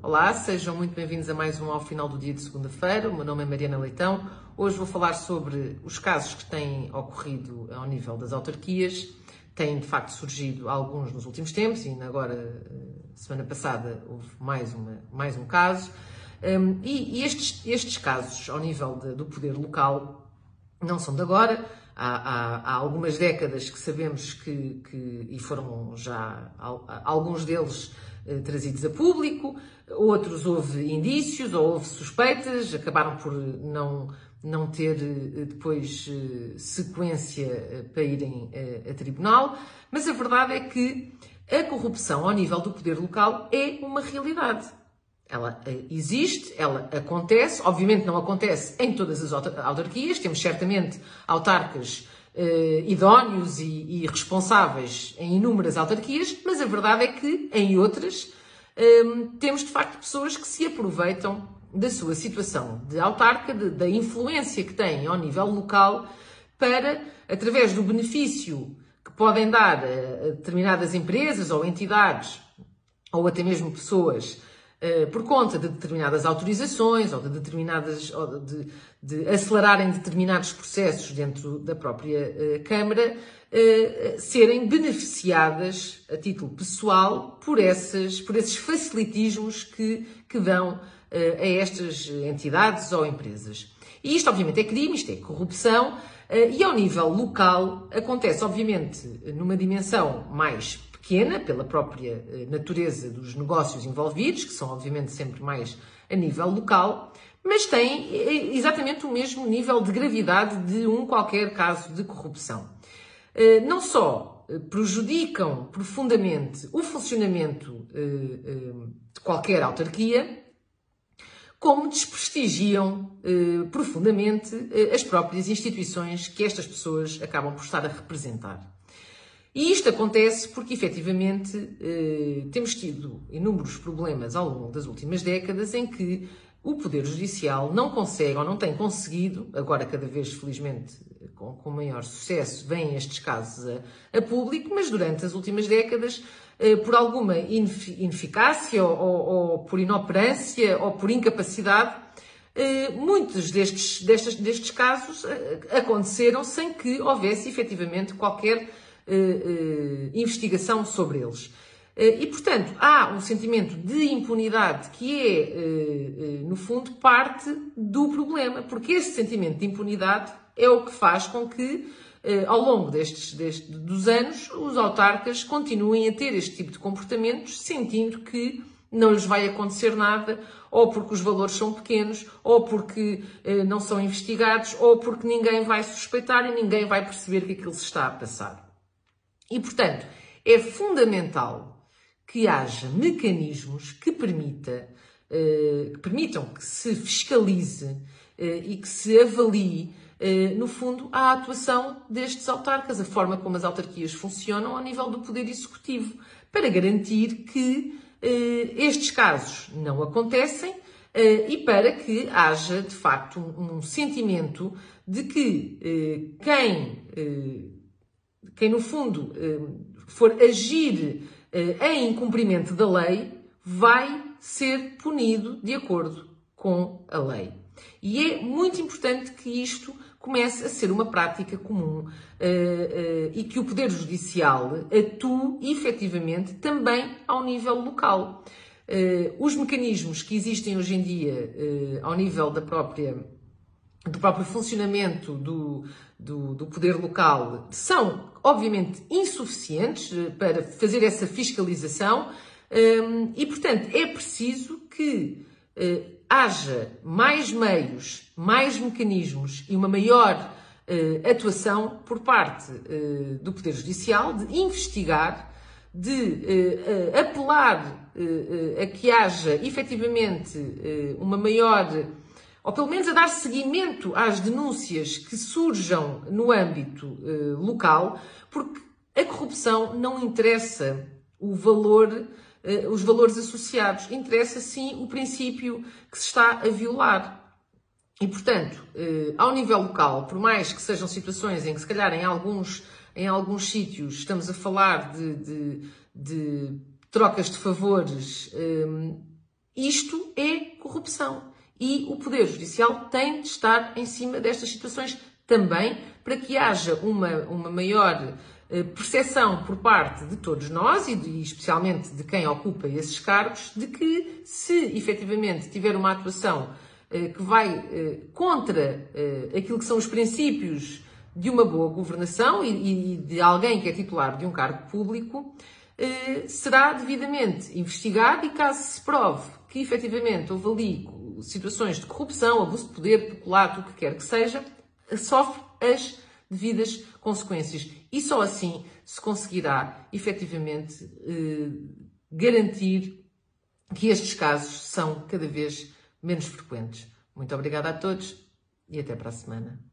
Olá, sejam muito bem-vindos a mais um ao final do dia de segunda-feira. O meu nome é Mariana Leitão. Hoje vou falar sobre os casos que têm ocorrido ao nível das autarquias. Têm de facto surgido alguns nos últimos tempos e agora, eh, semana passada, houve mais, uma, mais um caso. Um, e, e estes, estes, casos, ao nível de, do poder local, não são de agora. Há, há, há algumas décadas que sabemos que, que, e foram já alguns deles eh, trazidos a público, outros houve indícios ou houve suspeitas, acabaram por não, não ter eh, depois eh, sequência para irem a tribunal, mas a verdade é que a corrupção ao nível do poder local é uma realidade. Ela existe, ela acontece, obviamente não acontece em todas as autarquias, temos certamente autarcas uh, idóneos e, e, responsáveis em inúmeras autarquias, mas a verdade é que em outras ehm, temos de facto pessoas que se aproveitam da sua situação de autarca, de, da influência que têm ao nível local, para, através do benefício que podem dar a determinadas empresas ou entidades, ou até mesmo pessoas eh, por conta de determinadas autorizações ou de determinadas ou de, de acelerarem determinados processos dentro da própria uh, Câmara, uh, serem beneficiadas a título pessoal por, essas, por esses facilitismos que, que dão a estas entidades ou empresas. E isto, obviamente, é crime, isto é corrupção, e ao nível local acontece, obviamente, numa dimensão mais pequena, pela própria eh, natureza dos negócios envolvidos, que são obviamente sempre mais a nível local, mas tem eh, exatamente o mesmo nível de gravidade de um qualquer caso de corrupção. Eh, não só prejudicam profundamente o funcionamento de qualquer autarquia, como desprestigiam profundamente as próprias instituições que estas pessoas acabam por estar a representar. E isto acontece porque, efetivamente, eh, temos tido inúmeros problemas ao longo das últimas décadas em que o Poder Judicial não consegue ou não tem conseguido, agora cada vez, felizmente, com, com maior sucesso, vêm estes casos a, a, público, mas durante as últimas décadas, eh, por alguma ineficácia ou, ou, ou, por inoperância ou por incapacidade, eh, muitos destes, destes, destes casos aconteceram sem que houvesse efetivamente qualquer uh, investigação sobre eles. Uh, e, portanto, há um sentimento de impunidade que é, no fundo, parte do problema, porque esse sentimento de impunidade é o que faz com que, ao longo destes, destes dos anos, os autarcas continuem a ter este tipo de comportamentos, sentindo que não lhes vai acontecer nada, ou porque os valores são pequenos, ou porque eh, não são investigados, ou porque ninguém vai suspeitar e ninguém vai perceber que aquilo se está a passar. E, portanto, é fundamental que haja mecanismos que, permita, uh, que permitam que se fiscalize uh, e que se avalie, uh, no fundo, a atuação destes autarcas, a forma como as autarquias funcionam ao nível do Poder Executivo, para garantir que estes casos não acontecem e para que haja, de facto, um sentimento de que quem quem no fundo eh, for agir eh, em cumprimento da lei vai ser punido de acordo com a lei. E é muito importante que isto comece a ser uma prática comum uh, e que o Poder Judicial atue efetivamente também ao nível local. Os mecanismos que existem hoje em dia ao nível da própria do próprio funcionamento do, do, do, poder local são, obviamente, insuficientes eh, para fazer essa fiscalização um, e, portanto, é preciso que uh, haja mais meios, mais mecanismos e uma maior uh, atuação por parte uh, do Poder Judicial de investigar, de apelar a que haja efetivamente uma maior ou pelo menos a dar seguimento às denúncias que surjam no âmbito uh, local, porque a corrupção não interessa o valor, uh, os valores associados, interessa sim o princípio que se está a violar. E, portanto, uh, ao nível local, por mais que sejam situações em que, se calhar, em alguns, em alguns sítios estamos a falar de, de, de trocas de favores Isto é corrupção. E o Poder Judicial tem de estar em cima destas situações também para que haja uma, uma maior eh, percepção por parte de todos nós e, de, especialmente de quem ocupa esses cargos de que se efetivamente tiver uma atuação eh, que vai eh, contra aquilo que são os princípios de uma boa governação e, de alguém que é titular de um cargo público, será devidamente investigado e caso se prove que efetivamente houve ali situações de corrupção, abuso de poder, peculato, o que quer que seja, sofre as devidas consequências. E só assim se conseguirá efetivamente eh, garantir que estes casos são cada vez menos frequentes. Muito obrigada a todos e até para a semana.